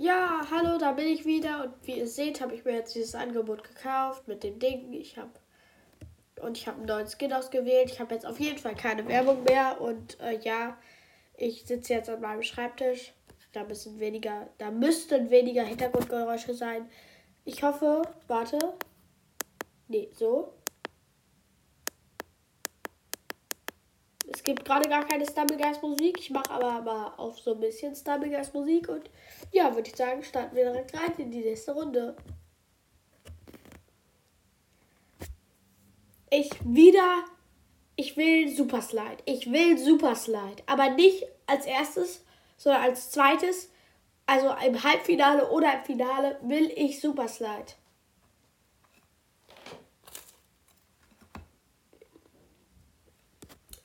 Ja, hallo, da bin ich wieder und wie ihr seht, habe ich mir jetzt dieses Angebot gekauft mit den Dingen. Ich habe und ich habe einen neuen Skin ausgewählt. Ich habe jetzt auf jeden Fall keine Werbung mehr und äh, ja, ich sitze jetzt an meinem Schreibtisch. Da müssen weniger, da müssten weniger Hintergrundgeräusche sein. Ich hoffe, warte. Nee, so. Gibt gerade gar keine Stumblegeist Musik. Ich mache aber mal auf so ein bisschen Stumblegeist Musik. Und ja, würde ich sagen, starten wir direkt rein in die nächste Runde. Ich wieder. Ich will Super Slide. Ich will Super Slide. Aber nicht als erstes, sondern als zweites. Also im Halbfinale oder im Finale will ich Super Slide.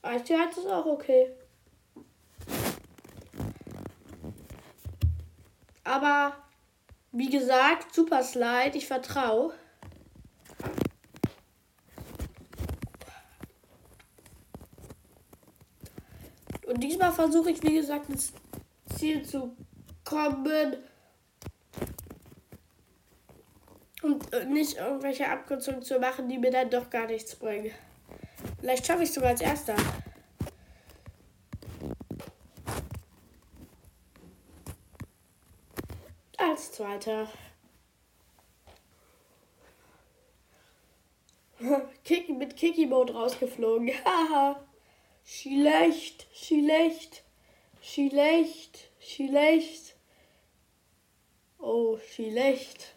Eistierherz ist auch okay. Aber wie gesagt, Super Slide, ich vertraue. Und diesmal versuche ich, wie gesagt, ins Ziel zu kommen. Und nicht irgendwelche Abkürzungen zu machen, die mir dann doch gar nichts bringen. Vielleicht schaffe ich es sogar als Erster. Als Zweiter. Kick, mit Kiki-Mode rausgeflogen. Haha. schlecht, schlecht, schlecht, schlecht. Oh, schlecht.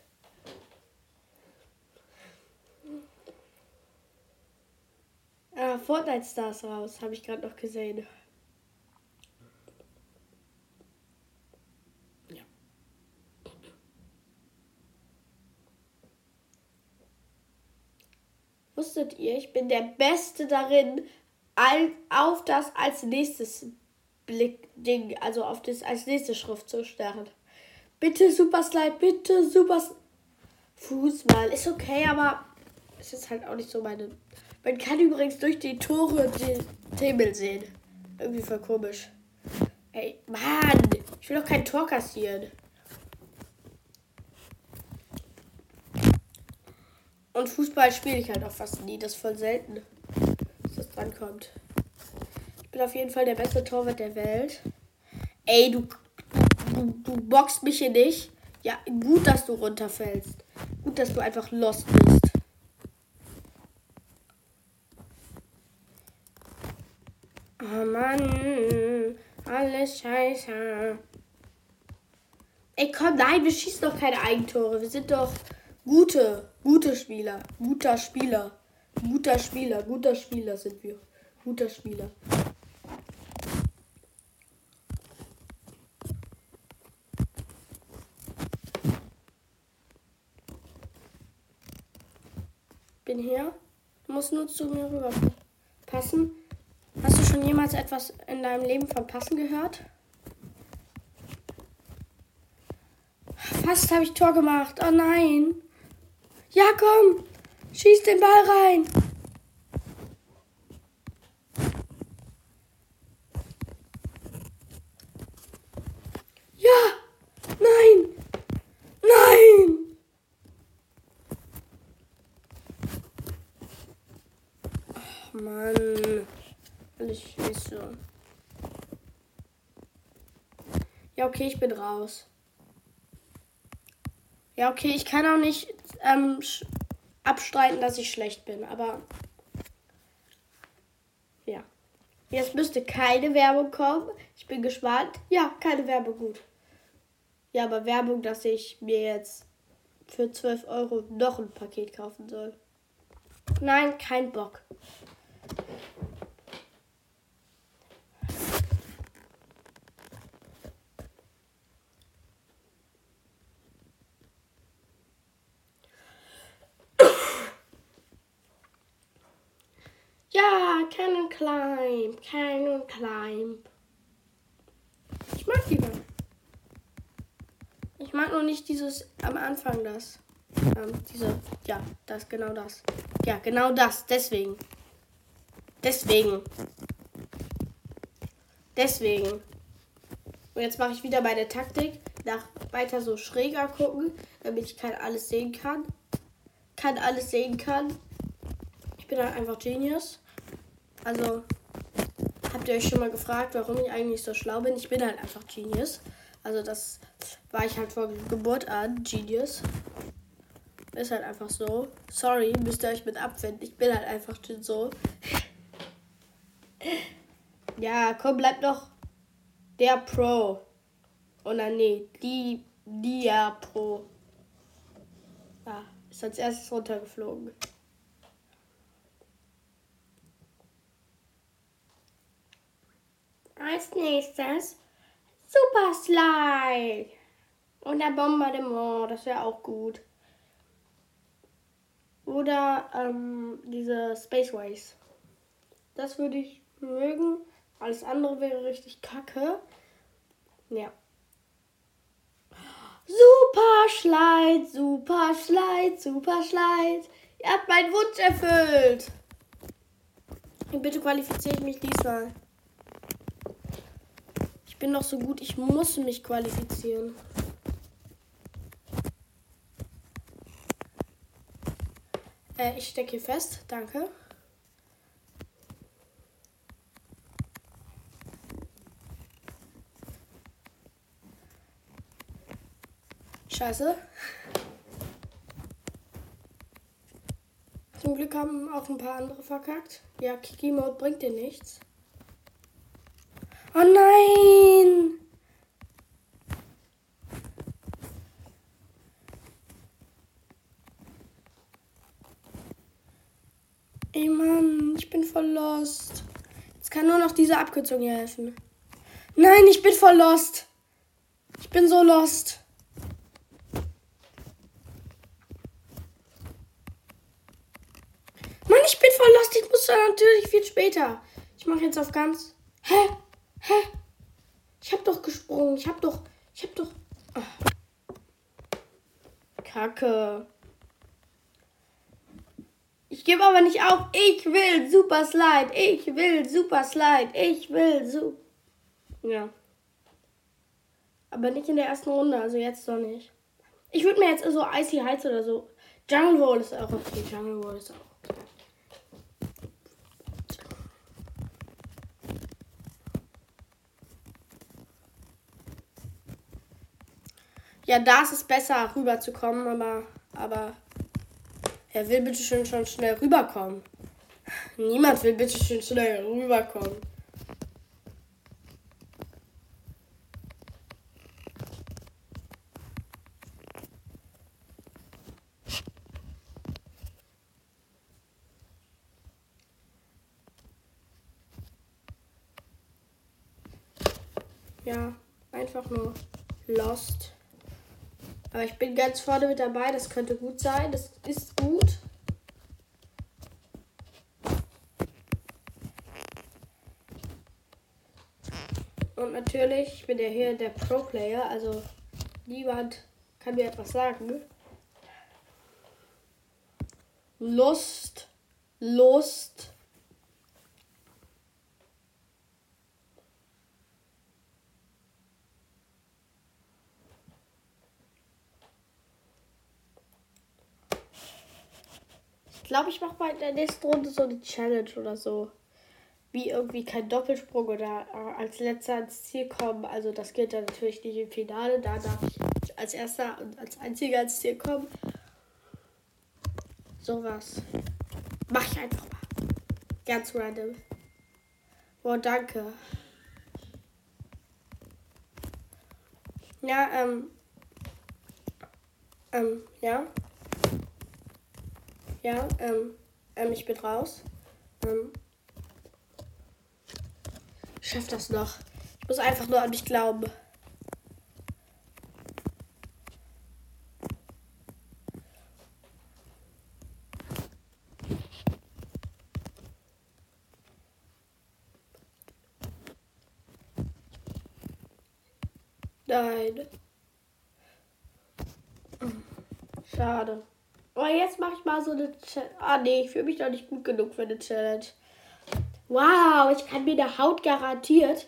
Ah, Fortnite Stars raus, habe ich gerade noch gesehen. Wusstet ihr, ich bin der Beste darin, auf das als nächstes Blick Ding, also auf das als nächste Schrift zu starren. Bitte Super Slide, bitte Super Fußball ist okay, aber es ist halt auch nicht so meine man kann übrigens durch die Tore den Himmel sehen. Irgendwie voll komisch. Ey, Mann! Ich will doch kein Tor kassieren. Und Fußball spiele ich halt auch fast nie. Das ist voll selten, dass das drankommt. Ich bin auf jeden Fall der beste Torwart der Welt. Ey, du, du, du boxst mich hier nicht. Ja, gut, dass du runterfällst. Gut, dass du einfach lost bist. Oh Mann, alles scheiße. Ey, komm, nein, wir schießen doch keine Eigentore. Wir sind doch gute, gute Spieler. Guter Spieler. Guter Spieler, guter Spieler sind wir. Guter Spieler. Bin hier. Du musst nur zu mir rüber passen. Hast du schon jemals etwas in deinem Leben von Passen gehört? Fast habe ich Tor gemacht. Oh nein. Ja, komm. Schieß den Ball rein. Ja. Nein. Nein. Oh Mann. Alles scheiße. Ja, okay, ich bin raus. Ja, okay, ich kann auch nicht ähm, abstreiten, dass ich schlecht bin, aber ja. Jetzt müsste keine Werbung kommen. Ich bin gespannt. Ja, keine Werbung, gut. Ja, aber Werbung, dass ich mir jetzt für 12 Euro noch ein Paket kaufen soll. Nein, kein Bock. Ja, Cannon Climb, Cannon Climb. Ich mag die mal. Ich mag nur nicht dieses am Anfang das. Ähm, diese, ja, das, genau das. Ja, genau das, deswegen. Deswegen. Deswegen. Und jetzt mache ich wieder meine Taktik. nach weiter so schräger gucken, damit ich kann alles sehen kann. Kann alles sehen kann. Ich bin halt einfach Genius. Also, habt ihr euch schon mal gefragt, warum ich eigentlich so schlau bin? Ich bin halt einfach Genius. Also, das war ich halt von Geburt an Genius. Ist halt einfach so. Sorry, müsst ihr euch mit abfinden. Ich bin halt einfach so. ja, komm, bleib doch der Pro. Oder nee, die, Dia Pro. Ja, ist als erstes runtergeflogen. Als nächstes Super Slide. Und der Bombardement, das wäre auch gut. Oder ähm, diese Spaceways. Das würde ich mögen. Alles andere wäre richtig kacke. Ja. Super Schleit, super Schleit, super Schleit. Ihr habt meinen Wunsch erfüllt. Bitte qualifiziere ich mich diesmal. Bin doch so gut, ich muss mich qualifizieren. Äh, ich stecke hier fest, danke. Scheiße. Zum Glück haben auch ein paar andere verkackt. Ja, Kiki Mode bringt dir nichts. Oh nein! Ey Mann, ich bin voll lost. Jetzt kann nur noch diese Abkürzung hier helfen. Nein, ich bin voll lost. Ich bin so lost. natürlich viel später. Ich mache jetzt auf ganz. Hä? Hä? Ich hab doch gesprungen. Ich hab doch. Ich hab doch. Ach. Kacke. Ich gebe aber nicht auf. Ich will Super Slide. Ich will Super Slide. Ich will so. Ja. Aber nicht in der ersten Runde. Also jetzt doch nicht. Ich würde mir jetzt so Icy Heights oder so. Jungle Wall ist auch okay. Jungle Wall ist auch Ja, da ist es besser rüberzukommen, aber, aber er will bitte schön schon schnell rüberkommen. Niemand will bitte schön schnell rüberkommen. Ja, einfach nur lost. Aber ich bin ganz vorne mit dabei. Das könnte gut sein. Das ist gut. Und natürlich, ich bin ja hier der Pro-Player, also niemand kann mir etwas sagen. Lust, Lust, glaube, ich mache bei der nächsten Runde so eine Challenge oder so. Wie irgendwie kein Doppelsprung oder äh, als letzter ins Ziel kommen. Also das geht dann natürlich nicht im Finale. Da darf ich als erster und als einziger ins Ziel kommen. Sowas. Mach ich einfach mal. Ganz random. Boah, danke. Ja, ähm. Ähm, ja. Ja, ähm, ähm, ich bin raus. Ähm, schaff das noch. Ich muss einfach nur an mich glauben. Nein. Schade. Aber jetzt mache ich mal so eine Challenge. Ah, nee, ich fühle mich doch nicht gut genug für eine Challenge. Wow, ich kann mir eine Haut garantiert.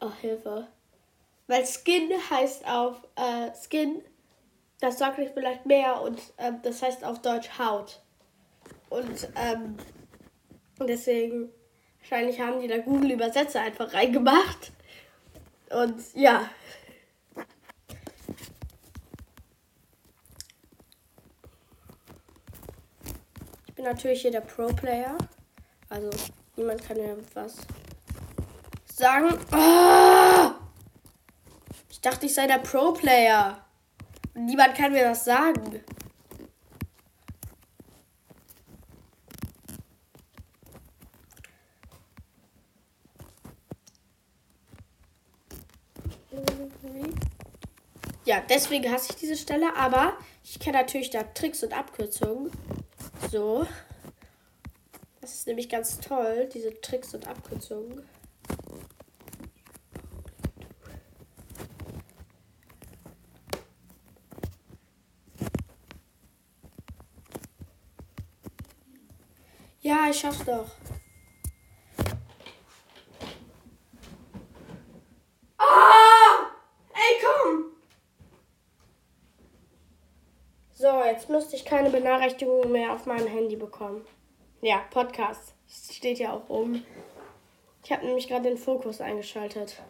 Oh, Hilfe. Weil Skin heißt auf äh, Skin, das sagt euch vielleicht mehr und ähm, das heißt auf Deutsch Haut. Und ähm, deswegen, wahrscheinlich haben die da Google-Übersetzer einfach reingemacht. Und ja. Bin natürlich hier der Pro-Player. Also niemand kann mir was sagen. Oh! Ich dachte, ich sei der Pro-Player. Niemand kann mir das sagen. Ja, deswegen hasse ich diese Stelle, aber ich kenne natürlich da Tricks und Abkürzungen. So. Das ist nämlich ganz toll, diese Tricks und Abkürzungen. Ja, ich schaff's doch. Ah! Ey, komm! So, jetzt müsste ich keine Benachrichtigungen mehr auf meinem Handy bekommen. Ja, Podcast. Das steht ja auch oben. Ich habe nämlich gerade den Fokus eingeschaltet.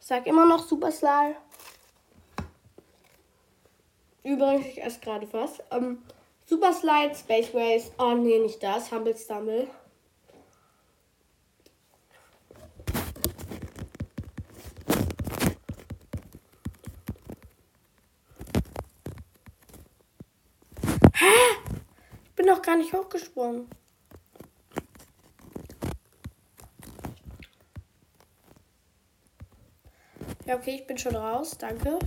Ich sag immer noch Super Slide. Übrigens, ich esse gerade was. Ähm, Super Slide, Space Race. Oh nee, nicht das. Humble Stumble. Hä? Ich bin doch gar nicht hochgesprungen. Ja, okay, ich bin schon raus. Danke.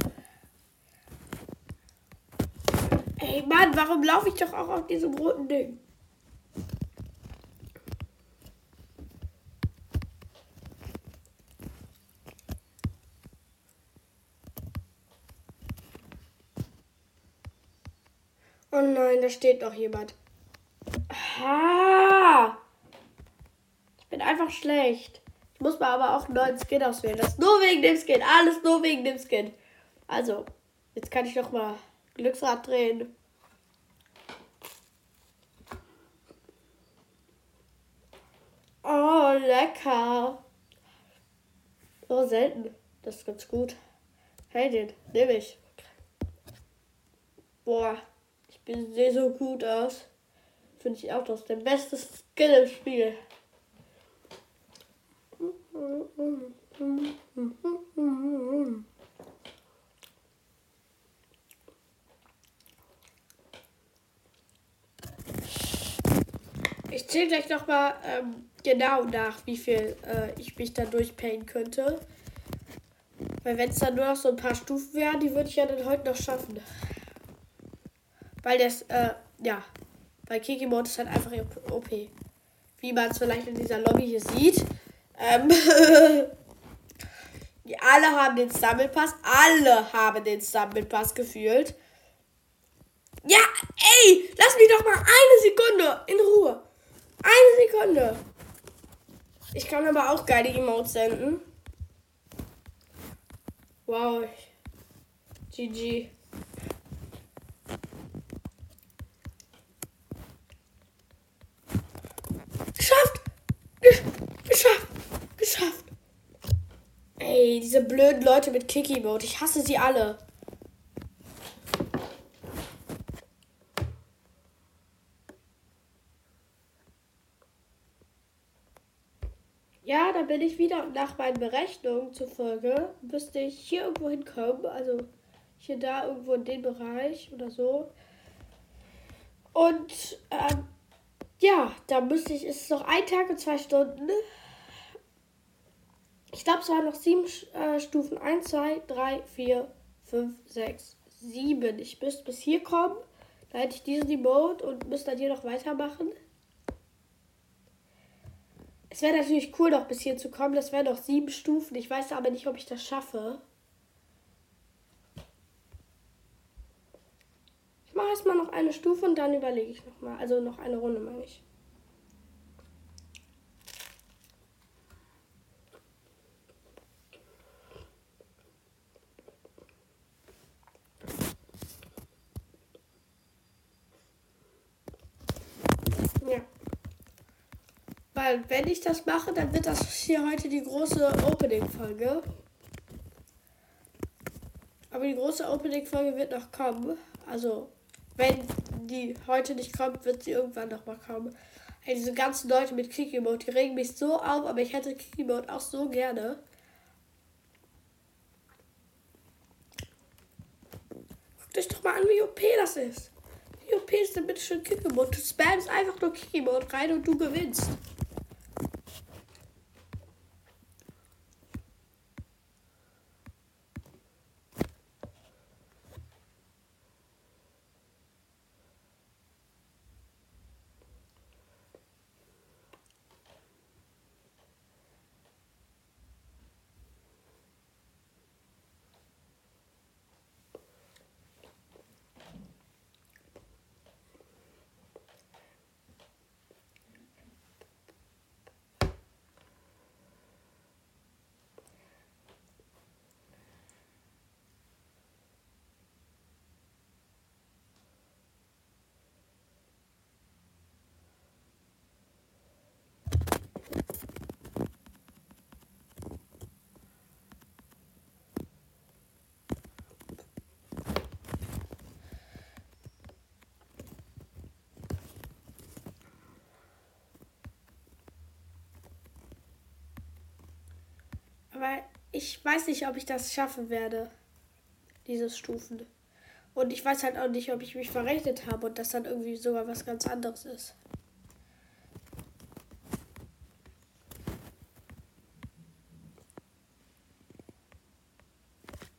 Ey, Mann, warum laufe ich doch auch auf diesem roten Ding? Oh nein, da steht noch jemand. Ha! Ich bin einfach schlecht. Ich muss mal aber auch einen neuen Skin auswählen. Das ist nur wegen dem Skin. Alles nur wegen dem Skin. Also, jetzt kann ich noch mal Glücksrad drehen. Oh, lecker. Oh, selten. Das ist ganz gut. Hey, den nehme ich. Boah, ich sehe so gut aus. Finde ich auch das der beste Skill im Spiel. Ich zähle gleich nochmal ähm, genau nach, wie viel äh, ich mich da durchpayen könnte. Weil wenn es dann nur noch so ein paar Stufen wären, die würde ich ja dann heute noch schaffen. Weil das, äh, ja, bei Kiki Mode ist halt einfach OP. Wie man es vielleicht in dieser Lobby hier sieht. Ähm, die alle haben den Sammelpass. Alle haben den Sammelpass gefühlt. Ja, ey, lass mich doch mal eine Sekunde in Ruhe. Eine Sekunde. Ich kann aber auch geile Emotes senden. Wow. GG. Geschafft! Geschafft! Geschafft! Ey, diese blöden Leute mit Kiki-Mode. Ich hasse sie alle. Ja, da bin ich wieder und nach meinen Berechnungen zufolge müsste ich hier irgendwo hinkommen. Also hier da irgendwo in den Bereich oder so. Und ähm, ja, da müsste ich, ist es noch ein Tag und zwei Stunden. Ich glaube, es waren noch sieben äh, Stufen. Eins, zwei, drei, vier, fünf, sechs, sieben. Ich müsste bis hier kommen. Da hätte ich diesen Remote und müsste dann hier noch weitermachen. Es wäre natürlich cool, noch bis hier zu kommen. Das wären noch sieben Stufen. Ich weiß aber nicht, ob ich das schaffe. Ich mache erstmal noch eine Stufe und dann überlege ich nochmal. Also noch eine Runde, meine ich. Weil wenn ich das mache, dann wird das hier heute die große Opening-Folge. Aber die große Opening-Folge wird noch kommen. Also, wenn die heute nicht kommt, wird sie irgendwann noch mal kommen. Hey, diese ganzen Leute mit Kiki Mode, die regen mich so auf, aber ich hätte Kiki Mode auch so gerne. Guckt euch doch mal an, wie OP das ist. Wie OP ist denn bitte schön Kiki Mode? Du spammst einfach nur Kiki Mode rein und du gewinnst. Aber ich weiß nicht, ob ich das schaffen werde. Diese Stufen. Und ich weiß halt auch nicht, ob ich mich verrechnet habe und das dann irgendwie sogar was ganz anderes ist.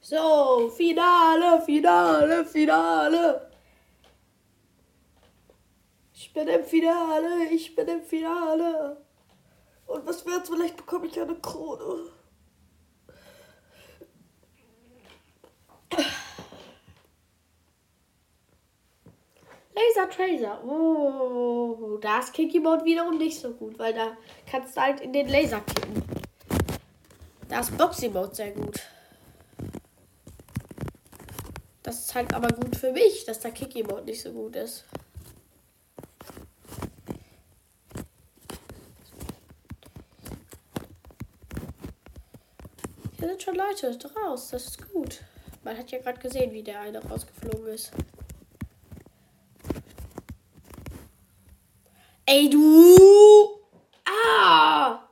So, Finale, Finale, Finale. Ich bin im Finale, ich bin im Finale. Und was wird's? Vielleicht bekomme ich eine Krone. Laser Tracer. Oh, da ist Kiki Mode wiederum nicht so gut, weil da kannst du halt in den Laser kicken. Da ist Boxy Mode sehr gut. Das ist halt aber gut für mich, dass der Kiki Mode nicht so gut ist. Hier sind schon Leute draus, das ist gut. Man hat ja gerade gesehen, wie der eine rausgeflogen ist. Ey, du! Ah!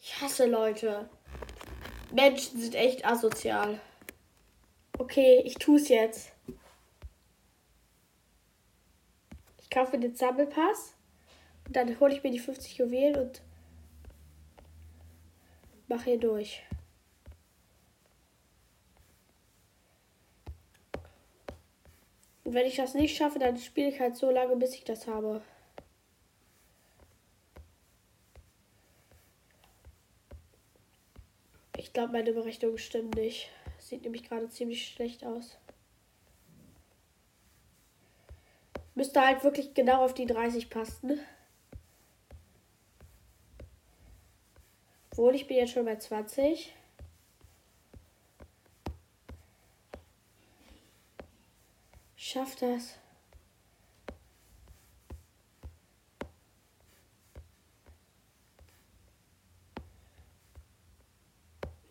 Ich hasse Leute. Menschen sind echt asozial. Okay, ich tu's jetzt. Ich kaufe den Sammelpass. Und dann hole ich mir die 50 Juwelen und mache hier durch. Und wenn ich das nicht schaffe, dann spiele ich halt so lange, bis ich das habe. Glaube, meine Berechnungen stimmen nicht. Sieht nämlich gerade ziemlich schlecht aus. Müsste halt wirklich genau auf die 30 passen. Obwohl, ich bin jetzt schon bei 20. Schaff das.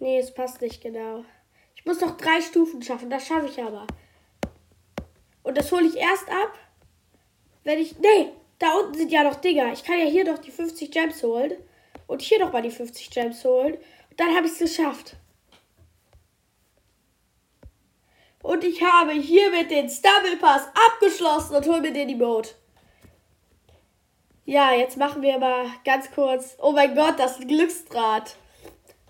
Nee, es passt nicht genau. Ich muss noch drei Stufen schaffen. Das schaffe ich aber. Und das hole ich erst ab, wenn ich. Nee, da unten sind ja noch Dinger. Ich kann ja hier doch die 50 Gems holen. Und hier noch mal die 50 Gems holen. Und dann habe ich es geschafft. Und ich habe hiermit den Stumble Pass abgeschlossen und hole mir den Emote. Ja, jetzt machen wir mal ganz kurz. Oh mein Gott, das ist ein Glücksdraht.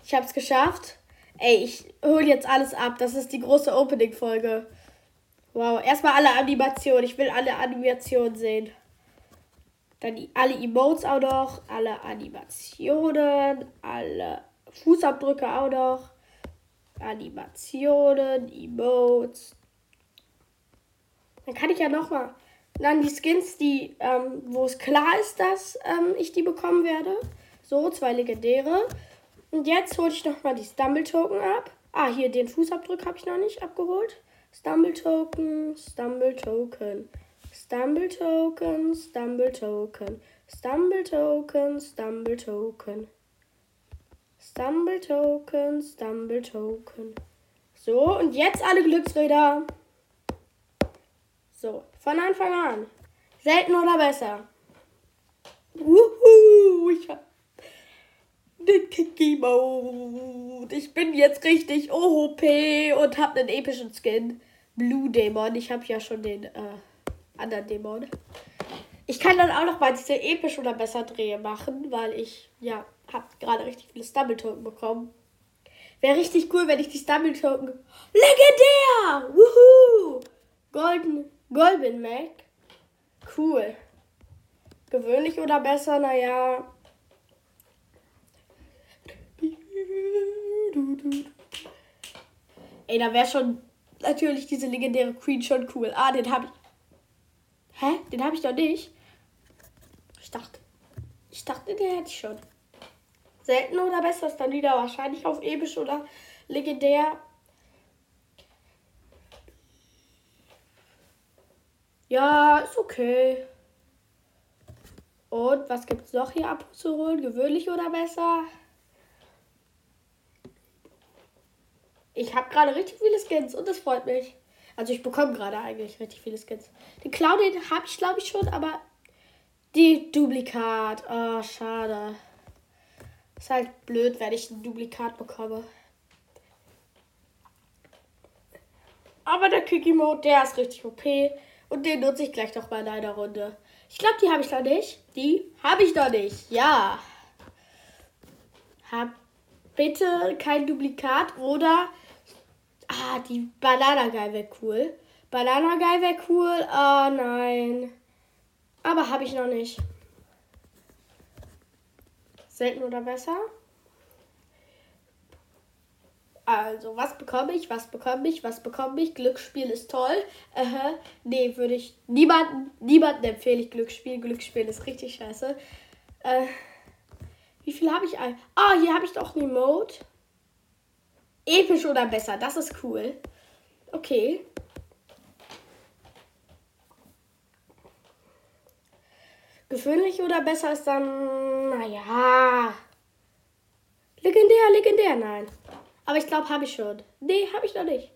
Ich habe es geschafft. Ey, ich hole jetzt alles ab. Das ist die große Opening-Folge. Wow, erstmal alle Animationen. Ich will alle Animationen sehen. Dann alle Emotes auch noch. Alle Animationen. Alle Fußabdrücke auch noch. Animationen, Emotes. Dann kann ich ja nochmal. Dann die Skins, die, ähm, wo es klar ist, dass ähm, ich die bekommen werde. So, zwei legendäre. Und jetzt hole ich nochmal die Stumble Token ab. Ah, hier den Fußabdruck habe ich noch nicht abgeholt. Stumble Token, Stumble Token, Stumble Token, Stumble Token, Stumble Token, Stumble Token. Stumble Token, Stumble Token. So, und jetzt alle Glücksräder. So, von Anfang an. Selten oder besser. Wuhu, ich hab den Kiki Mode. Ich bin jetzt richtig OP und hab einen epischen Skin. Blue Dämon. Ich habe ja schon den äh, anderen Dämon. Ich kann dann auch noch mal diese episch oder besser Drehe machen, weil ich, ja, habe gerade richtig viele Stumble Token bekommen. Wäre richtig cool, wenn ich die Stumble Token. Legendär! Wuhu! Golden, Golden Mac. Cool. Gewöhnlich oder besser? Naja. Ey, da wäre schon natürlich diese legendäre Queen schon cool. Ah, den habe ich. Hä? Den habe ich doch nicht. Ich dachte. Ich dachte, den hätte ich schon. Selten oder besser ist dann wieder wahrscheinlich auf episch oder legendär. Ja, ist okay. Und was gibt's noch hier abzuholen? Gewöhnlich oder besser? Ich habe gerade richtig viele Skins und das freut mich. Also ich bekomme gerade eigentlich richtig viele Skins. Den Clown, habe ich glaube ich schon, aber die Duplikat. Oh, schade. Ist halt blöd, wenn ich ein Duplikat bekomme. Aber der Quickie Mode, der ist richtig OP. Und den nutze ich gleich noch mal in einer Runde. Ich glaube, die habe ich noch nicht. Die habe ich noch nicht. Ja. Hab bitte kein Duplikat oder Ah, die Banana Guy wäre cool. Banana Guy wäre cool. Oh nein. Aber habe ich noch nicht. Selten oder besser? Also, was bekomme ich? Was bekomme ich? Was bekomme ich? Glücksspiel ist toll. Äh, nee, würde ich niemanden, niemanden empfehle ich Glücksspiel. Glücksspiel ist richtig scheiße. Äh, wie viel habe ich? Ah, oh, hier habe ich doch eine Mode. Episch oder besser, das ist cool. Okay. Gewöhnlich oder besser ist dann, naja. Legendär, legendär, nein. Aber ich glaube, habe ich schon. Nee, habe ich noch nicht.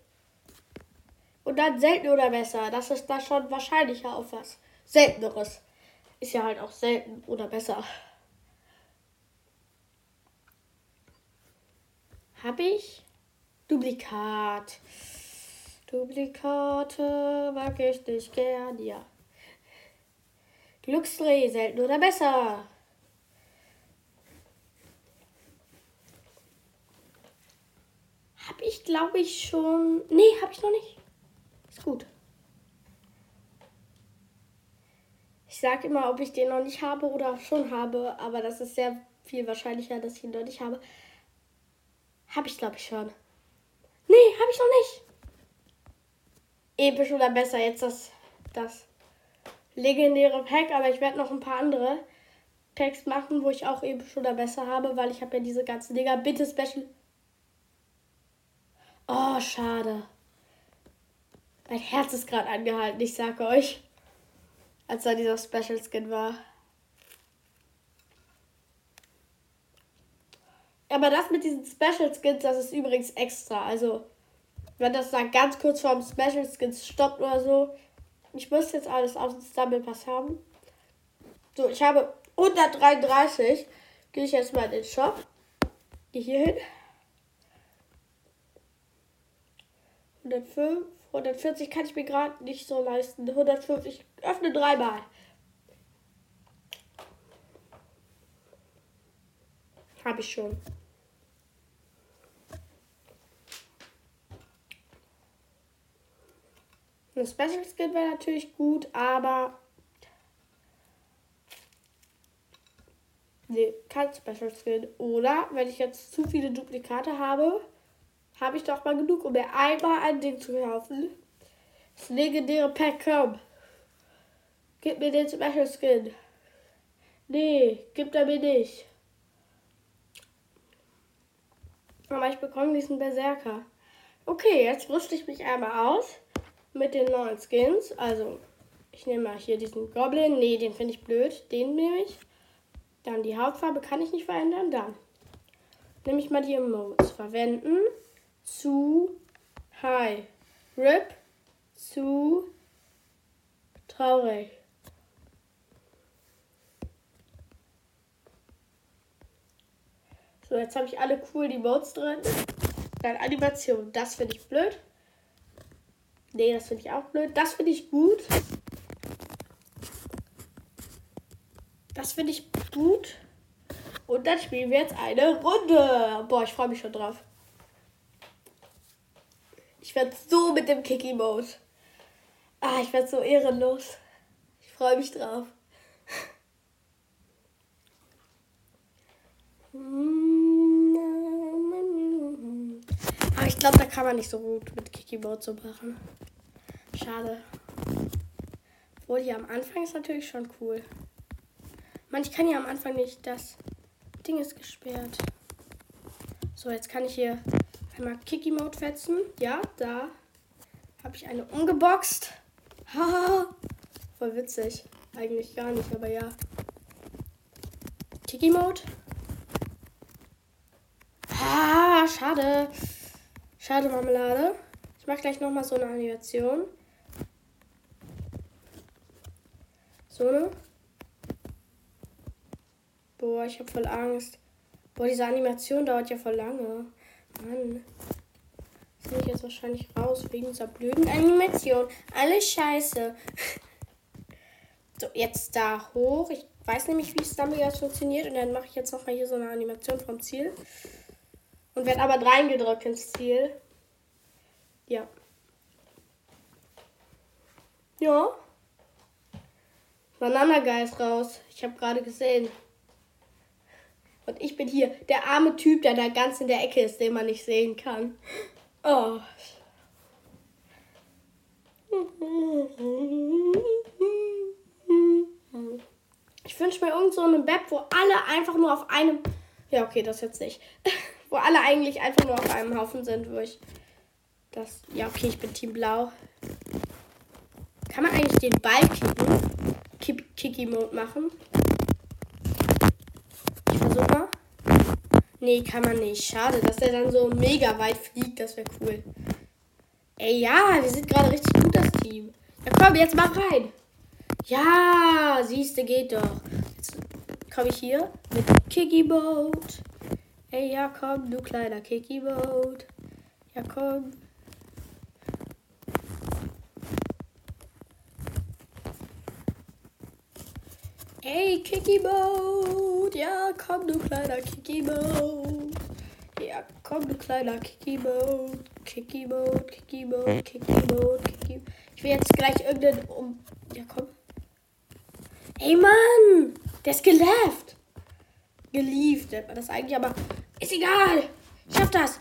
Und dann selten oder besser. Das ist da schon wahrscheinlicher auf was. Selteneres. Ist ja halt auch selten oder besser. Habe ich? Duplikat. Duplikate mag ich nicht gern, ja. Glücksdreh, selten oder besser. Hab ich, glaube ich, schon. Nee, hab ich noch nicht. Ist gut. Ich sage immer, ob ich den noch nicht habe oder schon habe, aber das ist sehr viel wahrscheinlicher, dass ich ihn noch nicht habe. Hab ich, glaube ich, schon. Nee, habe ich noch nicht. Episch oder besser jetzt das, das legendäre Pack, aber ich werde noch ein paar andere Packs machen, wo ich auch episch oder besser habe, weil ich habe ja diese ganzen Dinger. Bitte Special. Oh, schade. Mein Herz ist gerade angehalten, ich sage euch. Als da dieser Special Skin war. Aber das mit diesen Special Skins, das ist übrigens extra. Also, wenn das dann ganz kurz vorm Special Skins stoppt oder so. Ich muss jetzt alles auf dem Stumble Pass haben. So, ich habe 133. Gehe ich jetzt mal in den Shop. Gehe hier hin. 105, 140 kann ich mir gerade nicht so leisten. 150, öffne dreimal. Habe ich schon. Ein Special Skin wäre natürlich gut, aber. Nee, kein Special Skin. Oder wenn ich jetzt zu viele Duplikate habe, habe ich doch mal genug, um mir einmal ein Ding zu kaufen. Das legendäre Pack, komm. Gib mir den Special Skin. Nee, gibt er mir nicht. Aber ich bekomme diesen Berserker. Okay, jetzt rüste ich mich einmal aus mit den neuen Skins. Also, Ich nehme mal hier diesen Goblin. Nee, den finde ich blöd. Den nehme ich. Dann die Hautfarbe kann ich nicht verändern. Dann nehme ich mal die Emotes. Verwenden zu High. Rip zu traurig. So, jetzt habe ich alle cool die Modes drin. Dann Animation. Das finde ich blöd. Nee, das finde ich auch blöd. Das finde ich gut. Das finde ich gut. Und dann spielen wir jetzt eine Runde. Boah, ich freue mich schon drauf. Ich werde so mit dem Kiki-Mode. Ah, ich werde so ehrenlos. Ich freue mich drauf. Aber ich glaube, da kann man nicht so gut mit Kiki-Mode so machen. Schade. Obwohl hier am Anfang ist natürlich schon cool. Man, ich kann ja am Anfang nicht. Das Ding ist gesperrt. So, jetzt kann ich hier einmal Kiki-Mode fetzen. Ja, da habe ich eine umgeboxt. Haha. Voll witzig. Eigentlich gar nicht, aber ja. Kiki-Mode. Ah, schade. Schade, Marmelade. Ich mache gleich nochmal so eine Animation. So eine. Boah, ich habe voll Angst. Boah, diese Animation dauert ja voll lange. Mann. Das nehme ich jetzt wahrscheinlich raus wegen dieser blöden Animation. Alles scheiße. so, jetzt da hoch. Ich weiß nämlich, wie Stumbleguard funktioniert. Und dann mache ich jetzt nochmal hier so eine Animation vom Ziel. Und werde aber reingedrückt ins Ziel. Ja. Ja. Bananageist raus. Ich habe gerade gesehen. Und ich bin hier der arme Typ, der da ganz in der Ecke ist, den man nicht sehen kann. Oh. Ich wünsche mir irgend so eine Map, wo alle einfach nur auf einem. Ja, okay, das jetzt nicht. wo alle eigentlich einfach nur auf einem Haufen sind, wo ich das. Ja, okay, ich bin Team Blau. Kann man eigentlich den Ball kicken? Kiki-Mode machen? Ich versuche mal. Nee, kann man nicht. Schade, dass der dann so mega weit fliegt. Das wäre cool. Ey, ja, wir sind gerade richtig gut, das Team. Ja, komm, jetzt mach rein. Ja, siehste, geht doch. Jetzt komme ich hier mit Kiki Boat. Ey, ja, komm, du kleiner Kiki Boat. Ja, komm. Ey, Kiki Boat. Ja, komm, du kleiner Kiki Boat. Ja, komm, du kleiner Kiki Boat. Kiki Boat, Kiki Boat, Kiki Boat, Kiki. Ich will jetzt gleich irgendeinen um. Ja, komm. Ey, Mann! Der ist geleft. Gelieft nennt man das eigentlich, aber ist egal. Ich schaff das.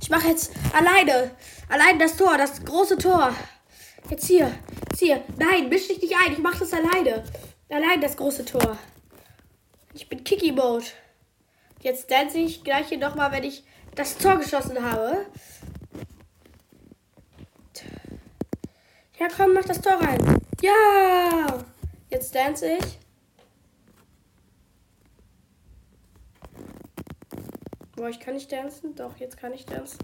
Ich mache jetzt alleine. Allein das Tor, das große Tor. Jetzt hier. Jetzt hier. Nein, misch dich nicht ein. Ich mache das alleine. Allein das große Tor. Ich bin Kiki Mode. Jetzt dance ich gleich hier nochmal, wenn ich das Tor geschossen habe. Ja, komm, mach das Tor rein. Ja! Jetzt dance ich. Boah, ich kann nicht tanzen. Doch, jetzt kann ich tanzen.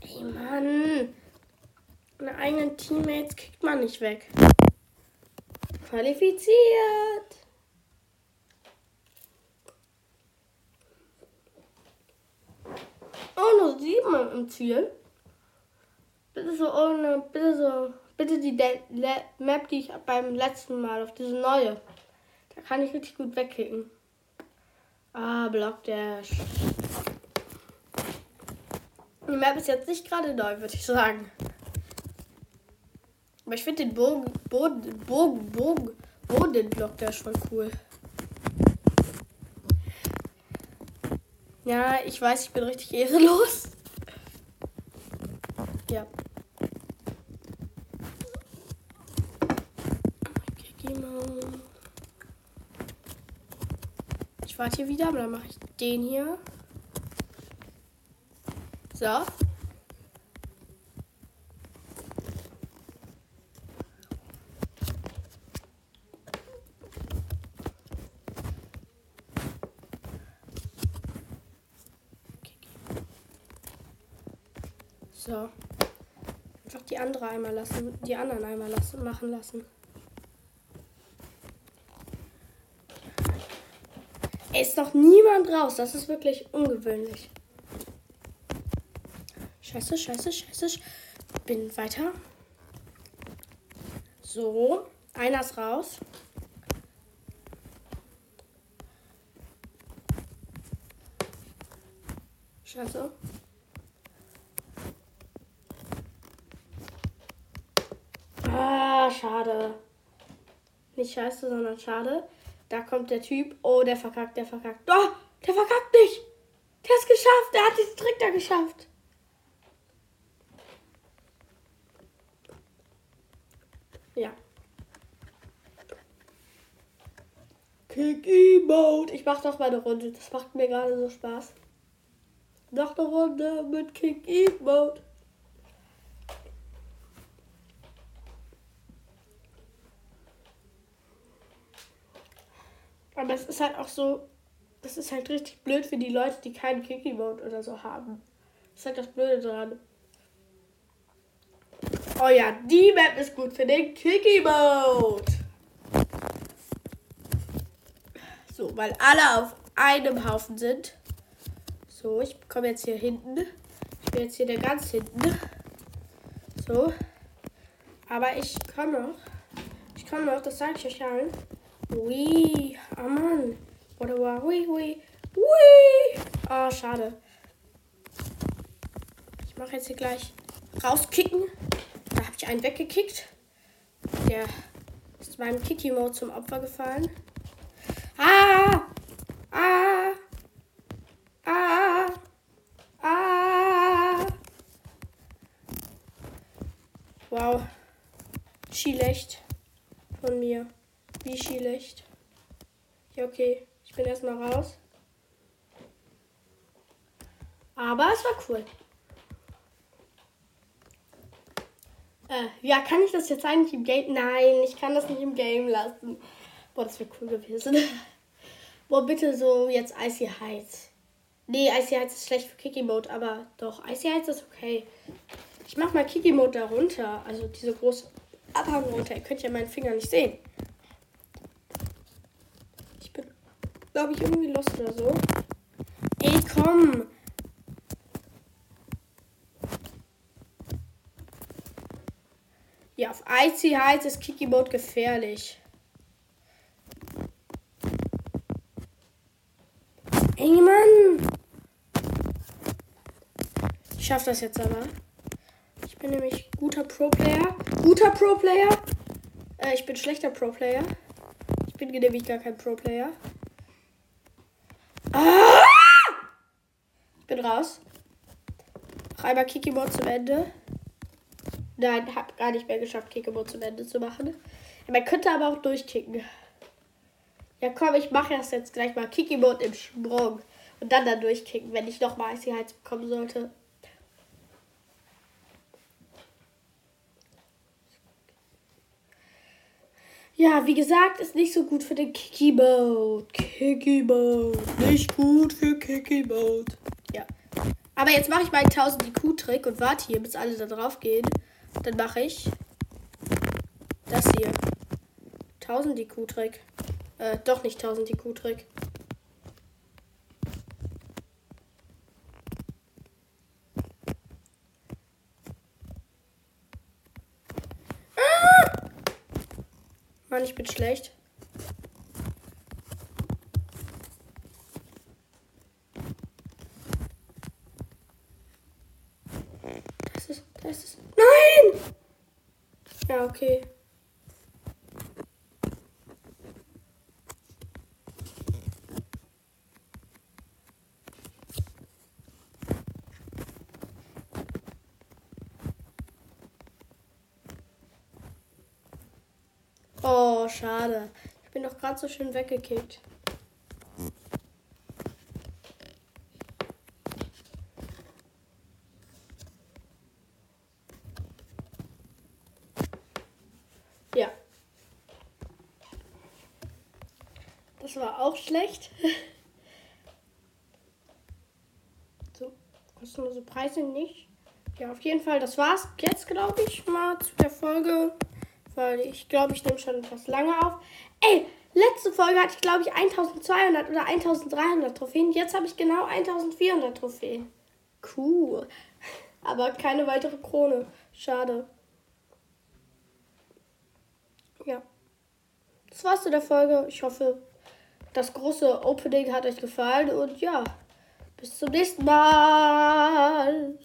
Ey, Mann. Meine eigenen Teammates kriegt man nicht weg. Qualifiziert. Oh, nur sieben im Ziel. Bitte so ohne, bitte so bitte die Le Map, die ich beim letzten Mal auf diese neue. Da kann ich richtig gut wegkicken. Ah, Block Dash. Die Map ist jetzt nicht gerade neu, würde ich sagen. Aber ich finde den Bogen, Bogen, Bogen, Boden Block Dash voll cool. Ja, ich weiß, ich bin richtig ehrenlos. Ja. Ich warte hier wieder, aber dann mache ich den hier. So. So. Einfach die andere einmal lassen, die anderen einmal lassen, machen lassen. Ist noch niemand raus. Das ist wirklich ungewöhnlich. Scheiße, scheiße, scheiße. Bin weiter. So, einer ist raus. Scheiße. Ah, schade. Nicht scheiße, sondern schade. Da kommt der Typ. Oh, der verkackt, der verkackt. Oh, der verkackt nicht. Der hat es geschafft. Der hat diesen Trick da geschafft. Ja. Kick-E-Mode. Ich mach doch mal eine Runde. Das macht mir gerade so Spaß. Noch eine Runde mit Kick-E-Mode. Aber es ist halt auch so, das ist halt richtig blöd für die Leute, die keinen Kiki-Mode oder so haben. Das ist halt das Blöde dran. Oh ja, die Map ist gut für den Kiki-Mode. So, weil alle auf einem Haufen sind. So, ich komme jetzt hier hinten. Ich bin jetzt hier der ganz hinten. So. Aber ich komme noch. Ich komme noch, das sage ich euch allen. Ui, oh Mann. Oder war ui, ui, ui. Oh, schade. Ich mache jetzt hier gleich rauskicken. Da habe ich einen weggekickt. Der ist meinem Kiki-Mode zum Opfer gefallen. Ah! Ah! Ah! Ah! Wow. Schlecht von mir. Wie schlecht. Ja, okay. Ich bin erstmal raus. Aber es war cool. Äh, ja, kann ich das jetzt eigentlich im Game? Nein, ich kann das nicht im Game lassen. Boah, das wäre cool gewesen. Boah, bitte so jetzt Icy Heights. Nee, Icy Heights ist schlecht für Kiki Mode, aber doch, Icy Heights ist okay. Ich mach mal Kiki Mode darunter. Also diese große Abhang runter. Ihr könnt ja meinen Finger nicht sehen. Glaube ich, irgendwie lost oder so. Ey, komm! Ja, auf Icy Heights ist Kiki Mode gefährlich. Ey, Mann! Ich schaff das jetzt aber. Ich bin nämlich guter Pro-Player. Guter Pro-Player. Äh, ich bin schlechter Pro-Player. Ich bin nämlich gar kein Pro-Player. Ah! Ich bin raus. Noch einmal Kikimod zum Ende. Nein, hab gar nicht mehr geschafft, Kikimod zum Ende zu machen. man könnte aber auch durchkicken. Ja, komm, ich mache das jetzt gleich mal. Kikimod im Sprung. Und dann da durchkicken, wenn ich nochmal Sicherheit bekommen sollte. Ja, wie gesagt, ist nicht so gut für den Kiki Mode. Kiki Mode. Nicht gut für Kiki Mode. Ja. Aber jetzt mache ich meinen 1000 IQ-Trick und warte hier, bis alle da drauf gehen. Dann mache ich das hier. 1000 IQ-Trick. Äh, doch nicht 1000 IQ-Trick. Mann, ich bin schlecht. Das ist, das ist. Nein! Ja, okay. Oh, schade. Ich bin doch gerade so schön weggekickt. Ja. Das war auch schlecht. so, kostenlose Preise nicht. Ja, auf jeden Fall, das war's jetzt, glaube ich, mal zu der Folge. Weil ich glaube, ich nehme schon etwas lange auf. Ey, letzte Folge hatte ich, glaube ich, 1200 oder 1300 Trophäen. Jetzt habe ich genau 1400 Trophäen. Cool. Aber keine weitere Krone. Schade. Ja. Das war's zu der Folge. Ich hoffe, das große Opening hat euch gefallen und ja, bis zum nächsten Mal.